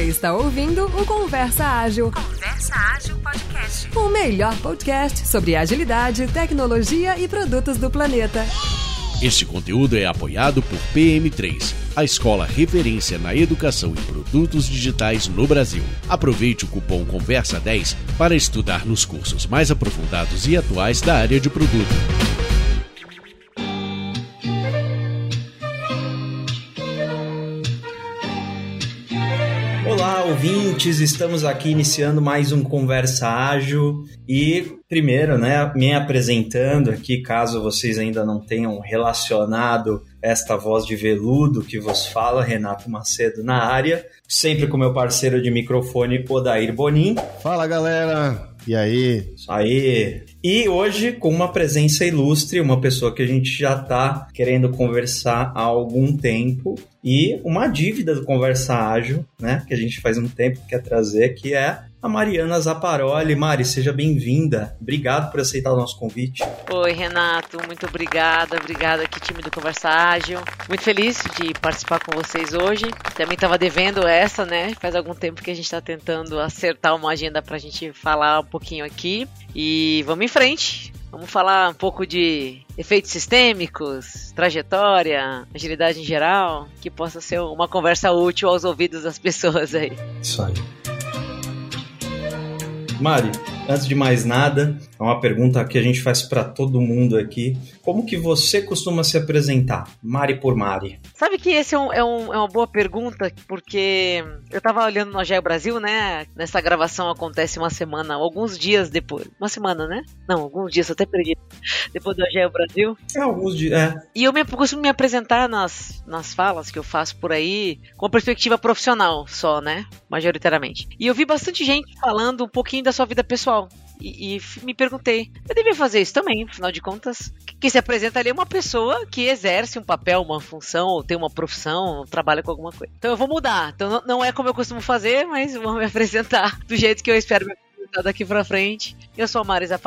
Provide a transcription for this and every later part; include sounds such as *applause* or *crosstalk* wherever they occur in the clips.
Você está ouvindo o Conversa Ágil. Conversa Ágil Podcast. O melhor podcast sobre agilidade, tecnologia e produtos do planeta. Este conteúdo é apoiado por PM3, a escola referência na educação em produtos digitais no Brasil. Aproveite o cupom Conversa 10 para estudar nos cursos mais aprofundados e atuais da área de produto. Ouvintes! Estamos aqui iniciando mais um Conversa Ágil e, primeiro, né, me apresentando aqui, caso vocês ainda não tenham relacionado esta voz de veludo que vos fala, Renato Macedo na área, sempre com meu parceiro de microfone, Odair Bonin. Fala, galera! E aí? Aí! E hoje com uma presença ilustre, uma pessoa que a gente já está querendo conversar há algum tempo e uma dívida do Conversa Ágil, né, que a gente faz um tempo que quer trazer, que é a Mariana Zaparoli. Mari, seja bem-vinda. Obrigado por aceitar o nosso convite. Oi, Renato, muito obrigada. Obrigada aqui, time do Conversa Ágil. Muito feliz de participar com vocês hoje. Também estava devendo essa, né? Faz algum tempo que a gente está tentando acertar uma agenda para a gente falar um pouquinho aqui. E vamos em frente. Vamos falar um pouco de efeitos sistêmicos, trajetória, agilidade em geral, que possa ser uma conversa útil aos ouvidos das *laughs* pessoas aí. Isso aí. Mari, antes de mais nada, é uma pergunta que a gente faz para todo mundo aqui. Como que você costuma se apresentar? Mari por Mari. Sabe que esse é, um, é, um, é uma boa pergunta, porque eu tava olhando no Agile Brasil, né? Nessa gravação acontece uma semana, alguns dias depois. Uma semana, né? Não, alguns dias, eu até perdi. Depois do Agile Brasil. É, alguns dias, é. E eu me, costumo me apresentar nas, nas falas que eu faço por aí com a perspectiva profissional só, né? Majoritariamente. E eu vi bastante gente falando um pouquinho da sua vida pessoal. E, e, me perguntei, eu devia fazer isso também, afinal de contas. Que se apresenta ali é uma pessoa que exerce um papel, uma função, ou tem uma profissão, ou trabalha com alguma coisa. Então eu vou mudar. Então não é como eu costumo fazer, mas vou me *laughs* apresentar do jeito que eu espero me apresentar daqui pra frente. Eu sou a Marisa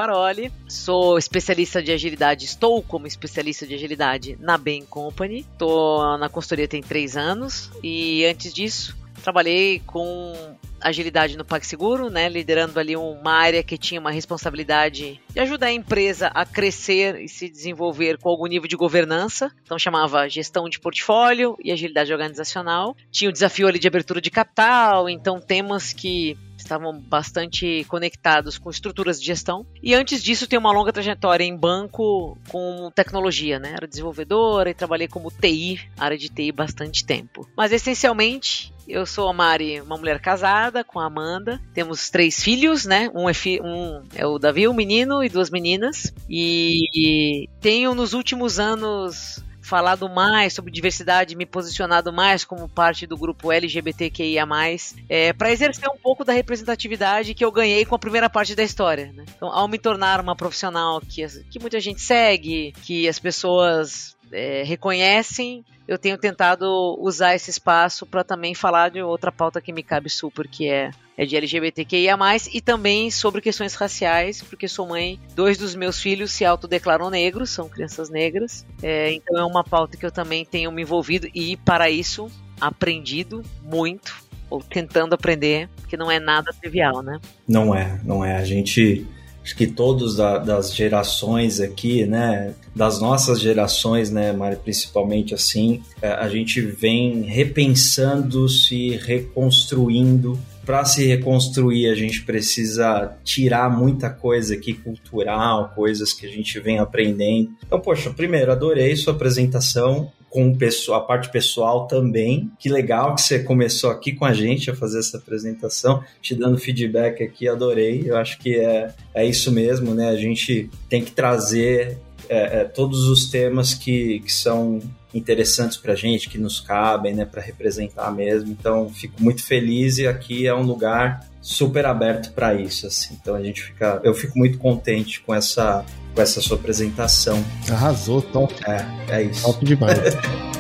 sou especialista de agilidade, estou como especialista de agilidade na Bain Company. Estou na consultoria tem três anos e antes disso trabalhei com agilidade no PagSeguro, né, liderando ali uma área que tinha uma responsabilidade de ajudar a empresa a crescer e se desenvolver com algum nível de governança. Então chamava gestão de portfólio e agilidade organizacional. Tinha o desafio ali de abertura de capital, então temas que estavam bastante conectados com estruturas de gestão. E antes disso, tem uma longa trajetória em banco com tecnologia, né? Era desenvolvedora e trabalhei como TI, área de TI, bastante tempo. Mas essencialmente, eu sou a Mari, uma mulher casada com a Amanda. Temos três filhos, né? Um é, fi um é o Davi, um menino e duas meninas. E tenho nos últimos anos falado mais sobre diversidade, me posicionado mais como parte do grupo LGBTQIA+, é, para exercer um pouco da representatividade que eu ganhei com a primeira parte da história. Né? Então, ao me tornar uma profissional que, que muita gente segue, que as pessoas é, reconhecem, eu tenho tentado usar esse espaço para também falar de outra pauta que me cabe super, que é, é de LGBTQIA+, e também sobre questões raciais, porque sou mãe, dois dos meus filhos se autodeclaram negros, são crianças negras, é, então é uma pauta que eu também tenho me envolvido e, para isso, aprendido muito, ou tentando aprender, que não é nada trivial, né? Não é, não é. A gente acho que todos da, das gerações aqui, né, das nossas gerações, né, Mari, principalmente assim, é, a gente vem repensando, se reconstruindo. Para se reconstruir, a gente precisa tirar muita coisa aqui cultural, coisas que a gente vem aprendendo. Então, poxa, primeiro, adorei sua apresentação com a parte pessoal também. Que legal que você começou aqui com a gente a fazer essa apresentação, te dando feedback aqui, adorei. Eu acho que é, é isso mesmo, né? A gente tem que trazer é, é, todos os temas que, que são interessantes para gente, que nos cabem, né, para representar mesmo. Então, fico muito feliz e aqui é um lugar super aberto para isso, assim. Então a gente fica, eu fico muito contente com essa com essa sua apresentação. Arrasou, top. É, é isso. Top demais. *laughs*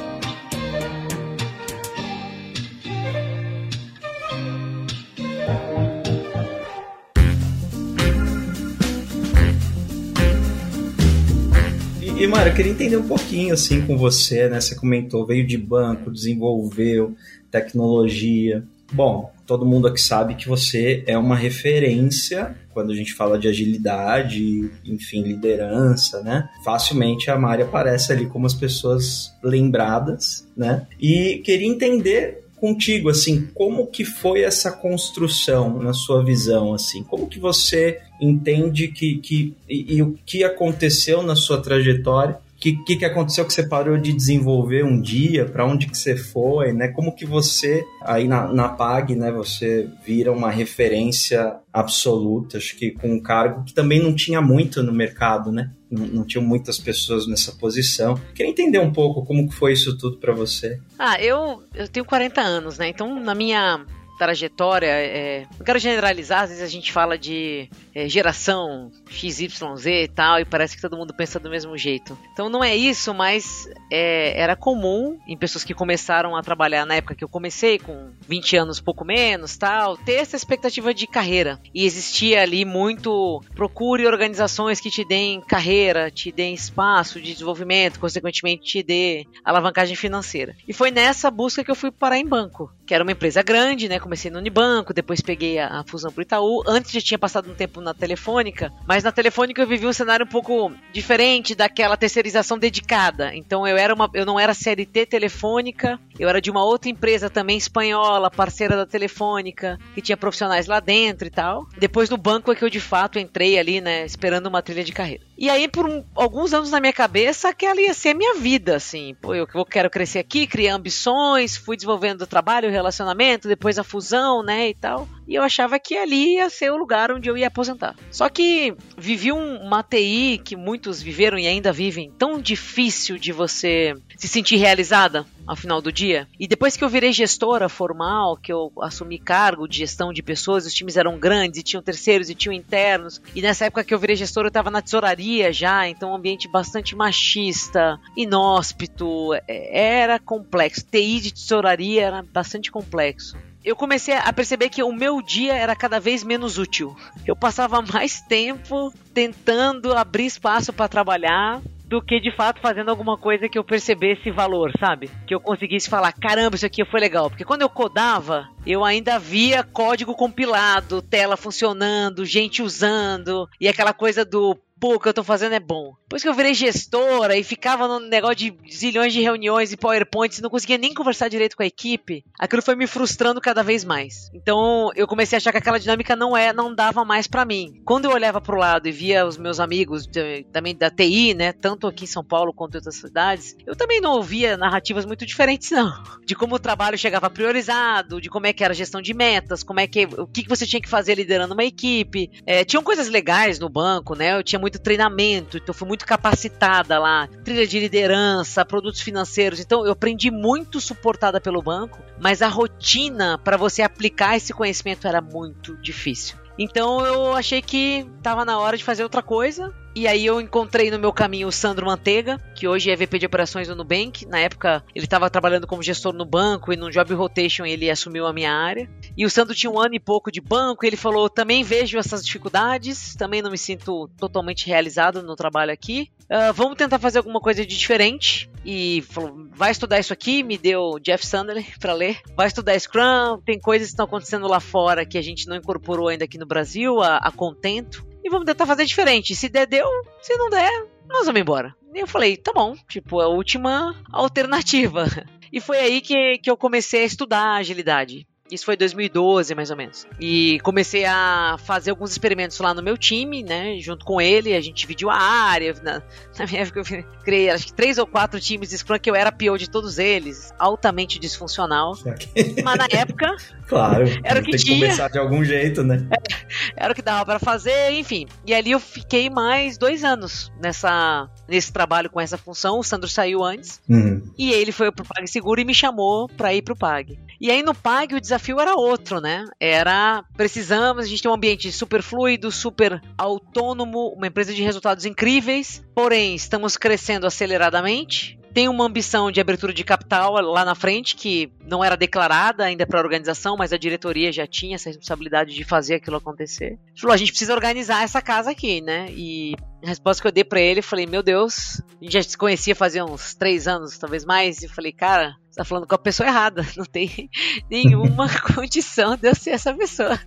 E, Mário, eu queria entender um pouquinho assim com você, né? Você comentou, veio de banco, desenvolveu tecnologia, Bom, todo mundo aqui sabe que você é uma referência quando a gente fala de agilidade, enfim, liderança, né? Facilmente a Mari aparece ali como as pessoas lembradas, né? E queria entender contigo, assim, como que foi essa construção na sua visão, assim, como que você entende que, que e, e o que aconteceu na sua trajetória que, que, que aconteceu que você parou de desenvolver um dia? Para onde que você foi? Né? Como que você, aí na, na PAG, né, você vira uma referência absoluta, acho que com um cargo que também não tinha muito no mercado, né? Não, não tinham muitas pessoas nessa posição. Queria entender um pouco como que foi isso tudo para você. Ah, eu, eu tenho 40 anos, né? Então, na minha trajetória, é, não quero generalizar, às vezes a gente fala de é, geração XYZ e tal, e parece que todo mundo pensa do mesmo jeito. Então não é isso, mas é, era comum em pessoas que começaram a trabalhar na época que eu comecei, com 20 anos, pouco menos, tal, ter essa expectativa de carreira. E existia ali muito procure organizações que te deem carreira, te deem espaço de desenvolvimento, consequentemente te dê alavancagem financeira. E foi nessa busca que eu fui parar em banco, que era uma empresa grande, né? Comecei no Unibanco, depois peguei a, a fusão pro Itaú. Antes já tinha passado um tempo na Telefônica, mas na Telefônica eu vivi um cenário um pouco diferente daquela terceirização dedicada. Então eu era uma, eu não era CLT Telefônica, eu era de uma outra empresa também espanhola, parceira da Telefônica, que tinha profissionais lá dentro e tal. Depois no banco é que eu de fato entrei ali, né, esperando uma trilha de carreira. E aí por um, alguns anos na minha cabeça aquela ia ser a minha vida, assim. Pô, eu, quero crescer aqui, criar ambições, fui desenvolvendo o trabalho, o relacionamento, depois a fusão, né, e tal e eu achava que ali ia ser o lugar onde eu ia aposentar. Só que vivi um, uma TI que muitos viveram e ainda vivem, tão difícil de você se sentir realizada ao final do dia. E depois que eu virei gestora formal, que eu assumi cargo de gestão de pessoas, os times eram grandes e tinham terceiros e tinham internos. E nessa época que eu virei gestora, eu estava na tesouraria já, então um ambiente bastante machista, inóspito, é, era complexo. TI de tesouraria era bastante complexo eu comecei a perceber que o meu dia era cada vez menos útil. Eu passava *laughs* mais tempo tentando abrir espaço para trabalhar do que de fato fazendo alguma coisa que eu percebesse valor, sabe? Que eu conseguisse falar, caramba, isso aqui foi legal. Porque quando eu codava, eu ainda via código compilado, tela funcionando, gente usando, e aquela coisa do pô, o que eu tô fazendo é bom. Depois que eu virei gestora e ficava no negócio de zilhões de reuniões e PowerPoints, não conseguia nem conversar direito com a equipe, aquilo foi me frustrando cada vez mais. Então eu comecei a achar que aquela dinâmica não é, não dava mais para mim. Quando eu olhava pro lado e via os meus amigos também da TI, né, tanto aqui em São Paulo quanto em outras cidades, eu também não ouvia narrativas muito diferentes não, de como o trabalho chegava priorizado, de como é que era a gestão de metas, como é que o que você tinha que fazer liderando uma equipe. É, tinham coisas legais no banco, né? Eu tinha muito muito treinamento, então fui muito capacitada lá, trilha de liderança, produtos financeiros. Então eu aprendi muito suportada pelo banco, mas a rotina para você aplicar esse conhecimento era muito difícil. Então eu achei que estava na hora de fazer outra coisa. E aí eu encontrei no meu caminho o Sandro Manteiga, que hoje é VP de operações do Nubank. Na época ele estava trabalhando como gestor no banco e no Job Rotation ele assumiu a minha área. E o Sandro tinha um ano e pouco de banco, ele falou: "Também vejo essas dificuldades, também não me sinto totalmente realizado no trabalho aqui. Uh, vamos tentar fazer alguma coisa de diferente." E falou: "Vai estudar isso aqui", me deu Jeff Sandler *laughs* para ler. Vai estudar Scrum, tem coisas que estão acontecendo lá fora que a gente não incorporou ainda aqui no Brasil, a, a Contento e vamos tentar fazer diferente. Se der, deu. Se não der, nós vamos embora. E eu falei, tá bom, tipo, a última alternativa. *laughs* E foi aí que, que eu comecei a estudar agilidade. Isso foi 2012, mais ou menos. E comecei a fazer alguns experimentos lá no meu time, né? Junto com ele, a gente dividiu a área. Na, na minha época eu criei acho que três ou quatro times de Scrum que eu era PO de todos eles, altamente disfuncional. Mas na época. *laughs* Claro, era o que tem tinha. que começar de algum jeito, né? Era o que dava para fazer, enfim. E ali eu fiquei mais dois anos nessa, nesse trabalho com essa função. O Sandro saiu antes. Uhum. E ele foi pro PagSeguro e me chamou para ir pro Pag. E aí no Pag o desafio era outro, né? Era precisamos, a gente tem um ambiente super fluido, super autônomo, uma empresa de resultados incríveis, porém estamos crescendo aceleradamente. Tem uma ambição de abertura de capital lá na frente que não era declarada ainda para a organização, mas a diretoria já tinha essa responsabilidade de fazer aquilo acontecer. A gente precisa organizar essa casa aqui, né? E A resposta que eu dei para ele, eu falei, meu Deus, a gente já se conhecia fazia uns três anos, talvez mais, e falei, cara, você tá falando com a pessoa errada, *laughs* não tem nenhuma *laughs* condição de eu ser essa pessoa.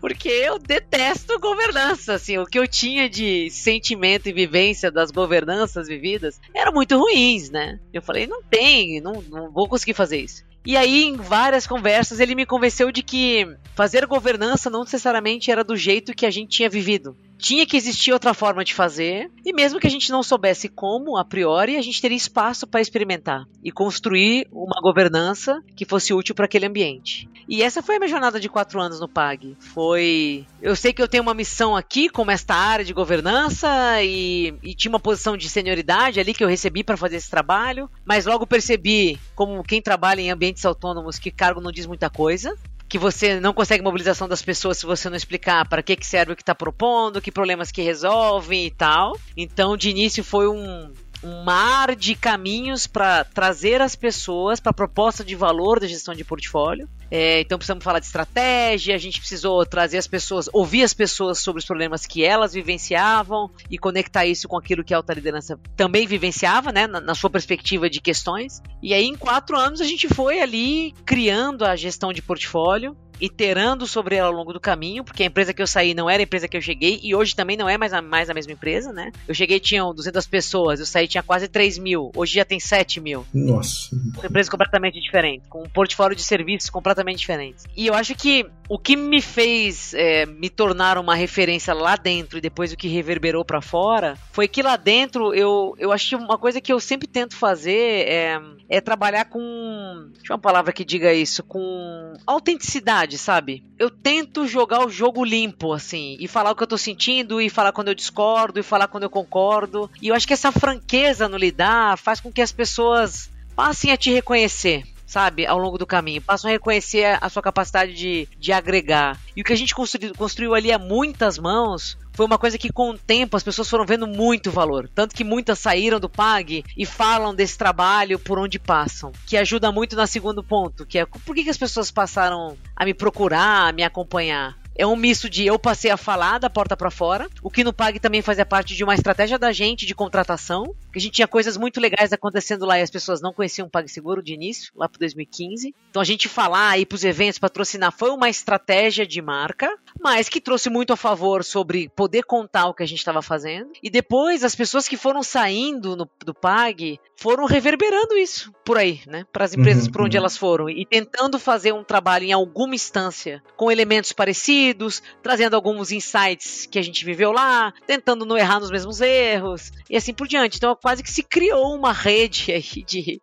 Porque eu detesto governança, assim, o que eu tinha de sentimento e vivência das governanças vividas eram muito ruins, né? Eu falei, não tem, não, não vou conseguir fazer isso. E aí, em várias conversas, ele me convenceu de que fazer governança não necessariamente era do jeito que a gente tinha vivido. Tinha que existir outra forma de fazer, e mesmo que a gente não soubesse como, a priori, a gente teria espaço para experimentar e construir uma governança que fosse útil para aquele ambiente. E essa foi a minha jornada de quatro anos no PAG. Foi. Eu sei que eu tenho uma missão aqui, como esta área de governança, e, e tinha uma posição de senioridade ali que eu recebi para fazer esse trabalho, mas logo percebi, como quem trabalha em ambientes autônomos, que cargo não diz muita coisa que você não consegue mobilização das pessoas se você não explicar para que, que serve o que está propondo, que problemas que resolvem e tal. Então, de início foi um, um mar de caminhos para trazer as pessoas para a proposta de valor da gestão de portfólio. É, então precisamos falar de estratégia, a gente precisou trazer as pessoas, ouvir as pessoas sobre os problemas que elas vivenciavam e conectar isso com aquilo que a alta liderança também vivenciava, né, na, na sua perspectiva de questões. E aí, em quatro anos, a gente foi ali criando a gestão de portfólio, iterando sobre ela ao longo do caminho, porque a empresa que eu saí não era a empresa que eu cheguei e hoje também não é mais a, mais a mesma empresa, né? Eu cheguei, tinham 200 pessoas, eu saí, tinha quase 3 mil, hoje já tem 7 mil. Nossa. Uma empresa completamente diferente, com um portfólio de serviços completamente diferentes. E eu acho que o que me fez é, me tornar uma referência lá dentro e depois o que reverberou para fora foi que lá dentro eu, eu acho que uma coisa que eu sempre tento fazer é, é trabalhar com. Deixa uma palavra que diga isso, com autenticidade, sabe? Eu tento jogar o jogo limpo, assim, e falar o que eu tô sentindo, e falar quando eu discordo, e falar quando eu concordo. E eu acho que essa franqueza no lidar faz com que as pessoas passem a te reconhecer sabe, ao longo do caminho. Passam a reconhecer a sua capacidade de, de agregar. E o que a gente construiu, construiu ali a muitas mãos foi uma coisa que com o tempo as pessoas foram vendo muito valor. Tanto que muitas saíram do PAG e falam desse trabalho por onde passam. Que ajuda muito no segundo ponto, que é por que, que as pessoas passaram a me procurar, a me acompanhar? É um misto de eu passei a falar da porta para fora, o que no PAG também fazia parte de uma estratégia da gente de contratação, que a gente tinha coisas muito legais acontecendo lá e as pessoas não conheciam o PagSeguro de início, lá para 2015. Então a gente falar, ir para os eventos, patrocinar, foi uma estratégia de marca, mas que trouxe muito a favor sobre poder contar o que a gente estava fazendo. E depois as pessoas que foram saindo no, do PAG foram reverberando isso por aí, né? Para as empresas Uhum, por onde uhum. elas foram e tentando fazer um trabalho em alguma instância com elementos parecidos, trazendo alguns insights que a gente viveu lá, tentando não errar nos mesmos erros e assim por diante. Então quase que se criou uma rede aí de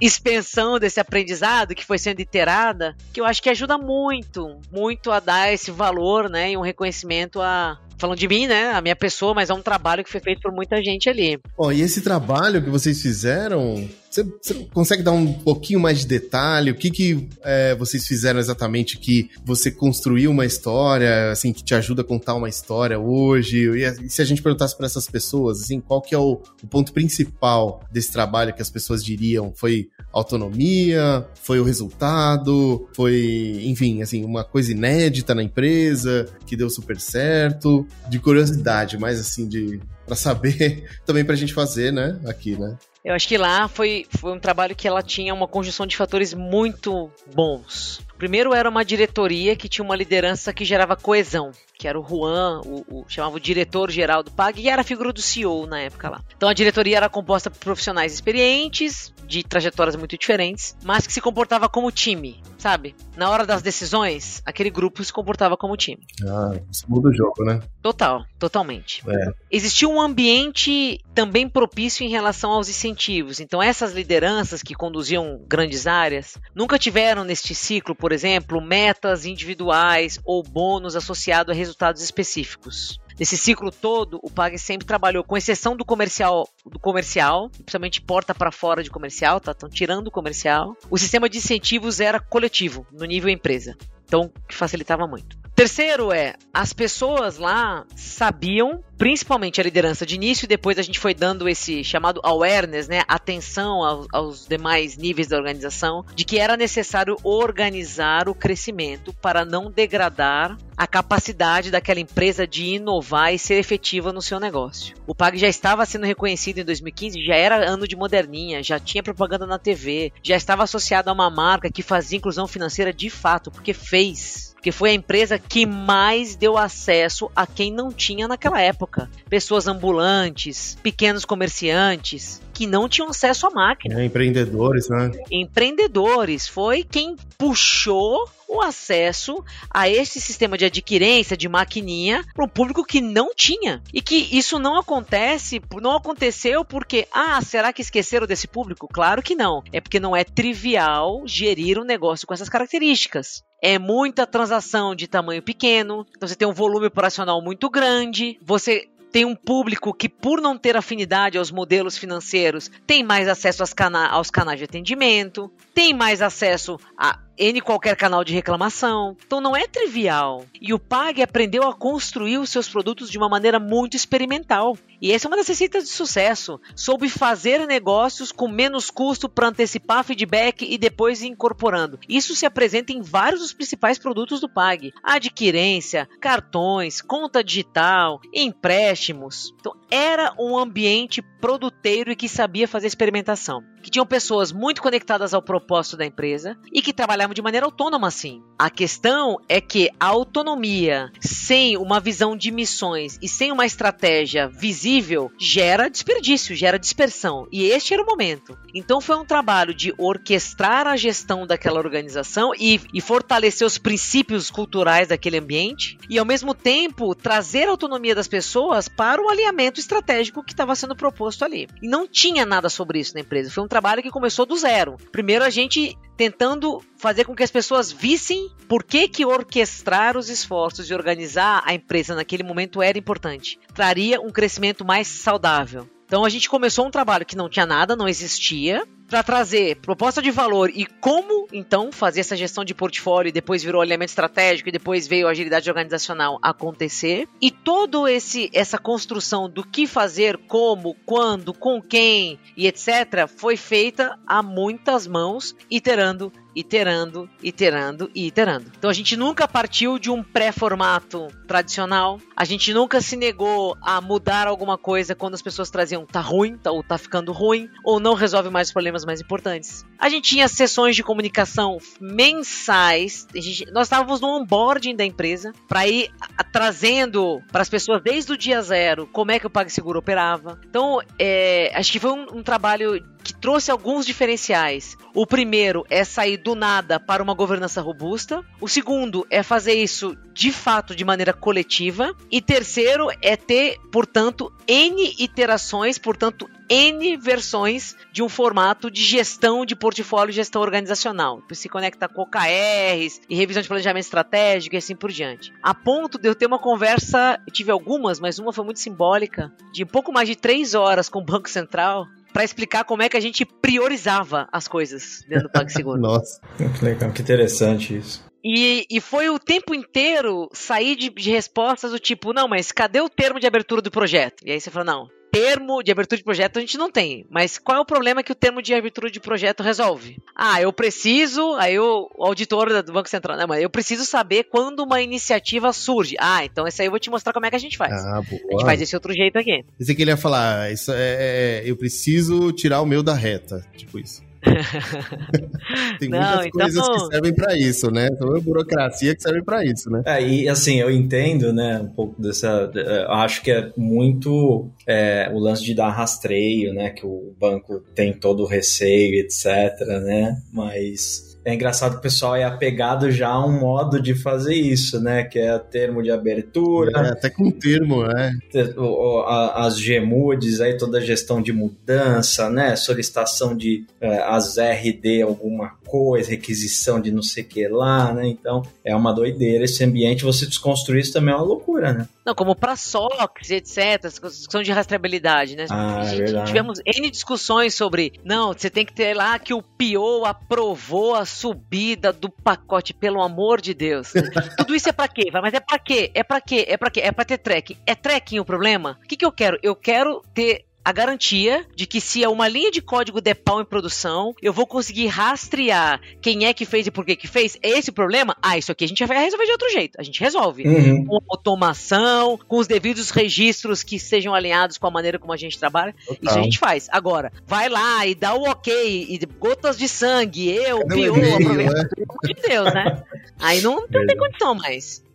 expansão desse aprendizado que foi sendo iterada, que eu acho que ajuda muito, muito a dar esse valor, né, e um reconhecimento a falando de mim, né, a minha pessoa, mas é um trabalho que foi feito por muita gente ali. Ó, e esse trabalho que vocês fizeram, você, você consegue dar um pouquinho mais de detalhe? O que que é, vocês fizeram exatamente que você construiu uma história, assim, que te ajuda a contar uma história hoje? E, se a gente perguntasse para essas pessoas, assim, qual que é o, o ponto principal desse trabalho que as pessoas diriam? Foi autonomia? Foi o resultado? Foi, enfim, assim, uma coisa inédita na empresa que deu super certo? De curiosidade, mais assim, de para saber *laughs* também pra gente fazer, né, aqui, né? Eu acho que lá foi, foi um trabalho que ela tinha uma conjunção de fatores muito bons. Primeiro era uma diretoria que tinha uma liderança que gerava coesão, que era o Juan, o, o chamava o diretor geral do PAG, e era a figura do CEO na época lá. Então a diretoria era composta por profissionais experientes, de trajetórias muito diferentes, mas que se comportava como time, sabe? Na hora das decisões, aquele grupo se comportava como time. Ah, isso muda o jogo, né? Total, totalmente. É. Existia um ambiente também propício em relação aos incentivos. Então, essas lideranças que conduziam grandes áreas nunca tiveram neste ciclo, por exemplo, metas individuais ou bônus associados a resultados específicos. Nesse ciclo todo, o Pag sempre trabalhou, com exceção do comercial, do comercial, principalmente porta para fora de comercial, tá? Estão tirando o comercial. O sistema de incentivos era coletivo, no nível empresa. Então, facilitava muito. Terceiro é, as pessoas lá sabiam, principalmente a liderança de início, e depois a gente foi dando esse chamado awareness, né, atenção aos, aos demais níveis da organização, de que era necessário organizar o crescimento para não degradar a capacidade daquela empresa de inovar e ser efetiva no seu negócio. O PAG já estava sendo reconhecido em 2015, já era ano de moderninha, já tinha propaganda na TV, já estava associado a uma marca que fazia inclusão financeira de fato, porque fez porque foi a empresa que mais deu acesso a quem não tinha naquela época. Pessoas ambulantes, pequenos comerciantes, que não tinham acesso à máquina. É, empreendedores, né? Empreendedores. Foi quem puxou o acesso a esse sistema de adquirência de maquininha para um público que não tinha. E que isso não acontece, não aconteceu porque, ah, será que esqueceram desse público? Claro que não. É porque não é trivial gerir um negócio com essas características é muita transação de tamanho pequeno, então você tem um volume operacional muito grande, você tem um público que, por não ter afinidade aos modelos financeiros, tem mais acesso cana aos canais de atendimento, tem mais acesso a N qualquer canal de reclamação. Então não é trivial. E o Pag aprendeu a construir os seus produtos de uma maneira muito experimental. E essa é uma das receitas de sucesso. Soube fazer negócios com menos custo para antecipar feedback e depois incorporando. Isso se apresenta em vários dos principais produtos do Pag: adquirência, cartões, conta digital, empréstimos. Então era um ambiente produteiro e que sabia fazer experimentação. Que tinham pessoas muito conectadas ao propósito da empresa e que trabalhavam de maneira autônoma assim. A questão é que a autonomia sem uma visão de missões e sem uma estratégia visível gera desperdício, gera dispersão. E este era o momento. Então foi um trabalho de orquestrar a gestão daquela organização e, e fortalecer os princípios culturais daquele ambiente e ao mesmo tempo trazer a autonomia das pessoas para o alinhamento estratégico que estava sendo proposto ali. E não tinha nada sobre isso na empresa. Foi um trabalho que começou do zero. Primeiro a gente tentando fazer com que as pessoas vissem por que, que orquestrar os esforços e organizar a empresa naquele momento era importante. Traria um crescimento mais saudável. Então a gente começou um trabalho que não tinha nada, não existia, para trazer proposta de valor e como então fazer essa gestão de portfólio e depois virou alinhamento estratégico e depois veio a agilidade organizacional acontecer. E todo esse essa construção do que fazer, como, quando, com quem e etc foi feita a muitas mãos iterando iterando, iterando e iterando. Então a gente nunca partiu de um pré-formato tradicional, a gente nunca se negou a mudar alguma coisa quando as pessoas traziam tá ruim, tá, ou tá ficando ruim, ou não resolve mais os problemas mais importantes. A gente tinha sessões de comunicação mensais, gente, nós estávamos no onboarding da empresa para ir trazendo para as pessoas desde o dia zero como é que o PagSeguro operava. Então, é, acho que foi um, um trabalho que trouxe alguns diferenciais. O primeiro é sair do nada para uma governança robusta. O segundo é fazer isso de fato de maneira coletiva. E terceiro é ter, portanto, N iterações, portanto, N versões de um formato de gestão de portfólio e gestão organizacional. Se conecta com OKRs e revisão de planejamento estratégico e assim por diante. A ponto de eu ter uma conversa, tive algumas, mas uma foi muito simbólica, de pouco mais de três horas com o Banco Central, para explicar como é que a gente priorizava as coisas dentro do PagSeguro. *laughs* Nossa. Que legal, que interessante isso. E, e foi o tempo inteiro sair de, de respostas do tipo, não, mas cadê o termo de abertura do projeto? E aí você falou, não, termo de abertura de projeto a gente não tem. Mas qual é o problema que o termo de abertura de projeto resolve? Ah, eu preciso, aí o, auditor do Banco Central, né, mas eu preciso saber quando uma iniciativa surge. Ah, então esse aí eu vou te mostrar como é que a gente faz. Ah, boa. A gente faz desse outro jeito aqui. Pensei que ele ia falar, isso é, é, eu preciso tirar o meu da reta, tipo isso. *laughs* Tem Não, muitas então- coisas que servem pra isso, né? Então é burocracia que serve pra isso, né? É, e assim, eu entendo, né, um pouco dessa. eu acho que é muito é, o lance de dar rastreio, né, que o banco tem todo o receio, etc, né, mas. É engraçado que o pessoal é apegado já a um modo de fazer isso, né? Que é termo de abertura, É, até com termo, né? as GMUDs, aí toda a gestão de mudança, né? Solicitação de eh, as RD alguma coisa, requisição de não sei o que lá, né? Então é uma doideira esse ambiente. Você desconstruir isso também é uma loucura, né? Não, como para SOCs, etc., discussão de rastreabilidade, né? Ah, é gente, verdade. tivemos N discussões sobre, não, você tem que ter lá que o PO aprovou a subida do pacote, pelo amor de Deus. *laughs* Tudo isso é para quê? Mas é para quê? É para quê? É para quê? É para ter tracking. É tracking o problema? O que, que eu quero? Eu quero ter a garantia de que se é uma linha de código der pau em produção, eu vou conseguir rastrear quem é que fez e por que que fez. É esse problema? Ah, isso aqui a gente vai resolver de outro jeito. A gente resolve. Uhum. Com automação, com os devidos registros que sejam alinhados com a maneira como a gente trabalha. Isso a gente faz. Agora, vai lá e dá o ok, e gotas de sangue, eu, Cadê o pior, aproveita. né? Pelo amor de Deus, né? Aí não, não tem condição mais.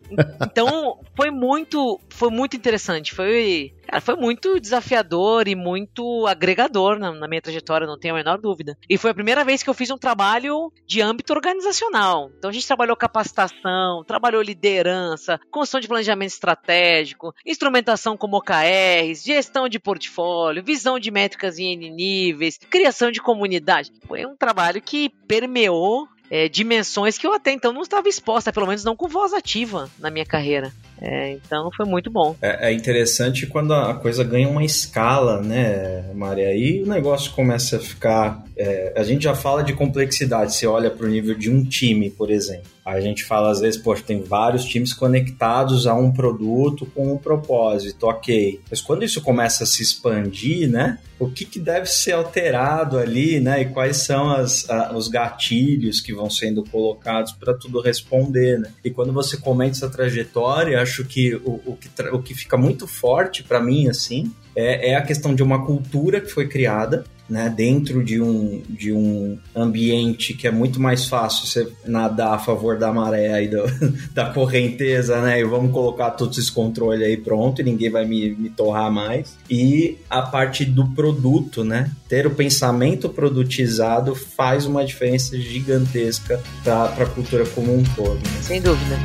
Então, foi muito, foi muito interessante. Foi, cara, foi muito desafiador e muito agregador na, na minha trajetória, não tenho a menor dúvida. E foi a primeira vez que eu fiz um trabalho de âmbito organizacional. Então, a gente trabalhou capacitação, trabalhou liderança, construção de planejamento estratégico, instrumentação como OKRs, gestão de portfólio, visão de métricas em N níveis, criação de comunidade. Foi um trabalho que permeou é, dimensões que eu até então não estava exposta, pelo menos não com voz ativa na minha carreira. É, então foi muito bom. É, é interessante quando a coisa ganha uma escala, né, Maria? Aí o negócio começa a ficar. é, a gente já fala de complexidade. Você olha para o nível de um time, por exemplo. A gente fala às vezes, poxa, tem vários times conectados a um produto com um propósito, ok. Mas quando isso começa a se expandir, né? O que, que deve ser alterado ali, né? E quais são as, a- os gatilhos que vão sendo colocados para tudo responder, né? E quando você comenta essa trajetória, acho que o, o que, o que fica muito forte para mim, assim, é, é a questão de uma cultura que foi criada, né, dentro de um, de um ambiente que é muito mais fácil você nadar a favor da maré e do, *laughs* da correnteza, né? E vamos colocar todo esse controle aí pronto e ninguém vai me, me torrar mais. E a parte do produto, né? Ter o pensamento produtizado faz uma diferença gigantesca para a cultura como um todo. né? Sem dúvida.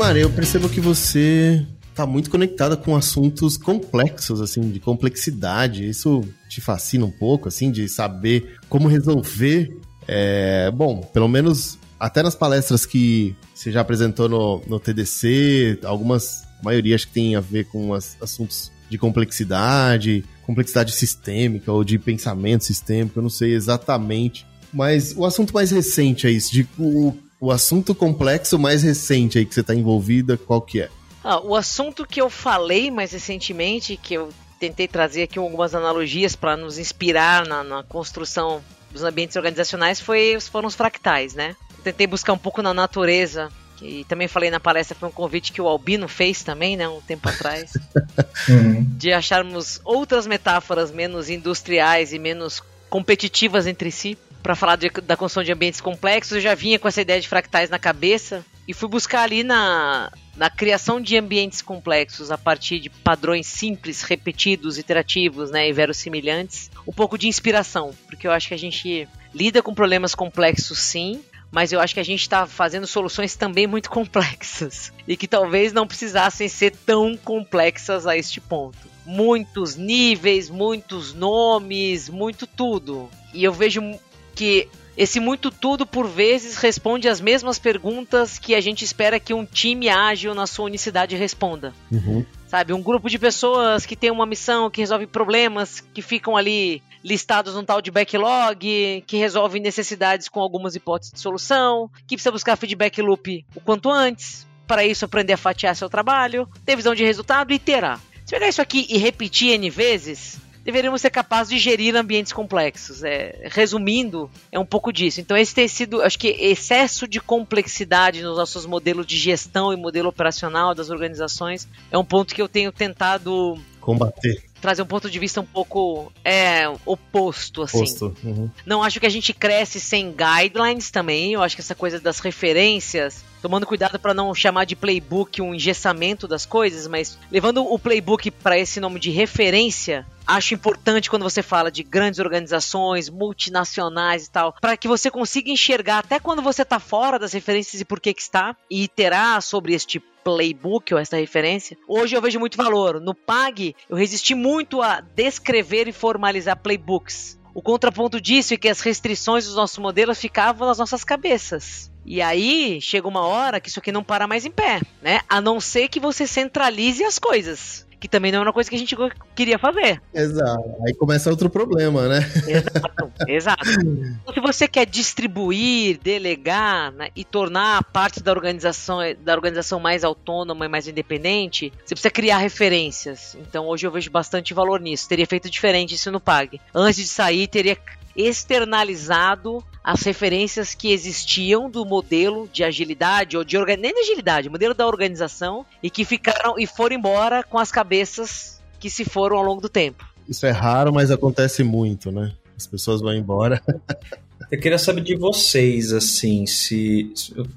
Maria, eu percebo que você tá muito conectada com assuntos complexos, assim, de complexidade. Isso te fascina um pouco, assim, de saber como resolver. É, bom, pelo menos até nas palestras que você já apresentou no, no TDC, algumas, a maioria acho que tem a ver com as- assuntos de complexidade, complexidade sistêmica ou de pensamento sistêmico, eu não sei exatamente. Mas o assunto mais recente é isso, de o, o assunto complexo mais recente aí que você está envolvida, qual que é? Ah, o assunto que eu falei mais recentemente, que eu tentei trazer aqui algumas analogias para nos inspirar na, na construção dos ambientes organizacionais, foi, foram os fractais, né? Eu tentei buscar um pouco na natureza, que também falei na palestra, foi um convite que o Albino fez também, né, um tempo *laughs* atrás, de acharmos outras metáforas menos industriais e menos competitivas entre si para falar de- da construção de ambientes complexos. Eu já vinha com essa ideia de fractais na cabeça e fui buscar ali na, na criação de ambientes complexos a partir de padrões simples, repetidos, iterativos, né, e verossimilhantes, um pouco de inspiração, porque eu acho que a gente lida com problemas complexos sim, mas eu acho que a gente está fazendo soluções também muito *laughs* complexas e que talvez não precisassem ser tão complexas a este ponto. Muitos níveis, muitos nomes, muito tudo. E eu vejo que esse muito tudo, por vezes, responde as mesmas perguntas que a gente espera que um time ágil na sua unicidade responda. Sabe, um grupo de pessoas que tem uma missão, que resolve problemas, que ficam ali listados num tal de backlog, que resolve necessidades com algumas hipóteses de solução, que precisa buscar feedback loop o quanto antes, para isso aprender a fatiar seu trabalho, ter visão de resultado e iterar. Se pegar isso aqui e repetir N vezes, deveríamos ser capazes de gerir ambientes complexos. É, resumindo, é um pouco disso. Então, esse tem sido, acho que excesso de complexidade nos nossos modelos de gestão e modelo operacional das organizações é um ponto que eu tenho tentado Combater. trazer um ponto de vista um pouco é, oposto, assim. Posto. Uhum. Não acho que a gente cresce sem guidelines também. Eu acho que essa coisa das referências, tomando cuidado para não chamar de playbook um engessamento das coisas, mas levando o playbook para esse nome de referência, acho importante quando você fala de grandes organizações, multinacionais e tal, para que você consiga enxergar até quando você está fora das referências e por que que está e iterar sobre este playbook ou essa referência. Hoje eu vejo muito valor. No PAG, eu resisti muito a descrever e formalizar playbooks. o contraponto disso é que as restrições dos nossos modelos ficavam nas nossas cabeças. E aí chega uma hora que isso aqui não para mais em pé, né? A não ser que você centralize as coisas que também não é uma coisa que a gente queria fazer. Exato. Aí começa outro problema, né? Exato, exato. Então, *laughs* se você quer distribuir, delegar né, e tornar parte da organização, da organização mais autônoma e mais independente, você precisa criar referências. Então hoje eu vejo bastante valor nisso. Teria feito diferente isso no PAG. Antes de sair, teria externalizado as referências que existiam do modelo de agilidade ou de nem de agilidade, modelo da organização e que ficaram e foram embora com as cabeças que se foram ao longo do tempo. Isso é raro, mas acontece muito, né? As pessoas vão embora. Eu queria saber de vocês, assim, se,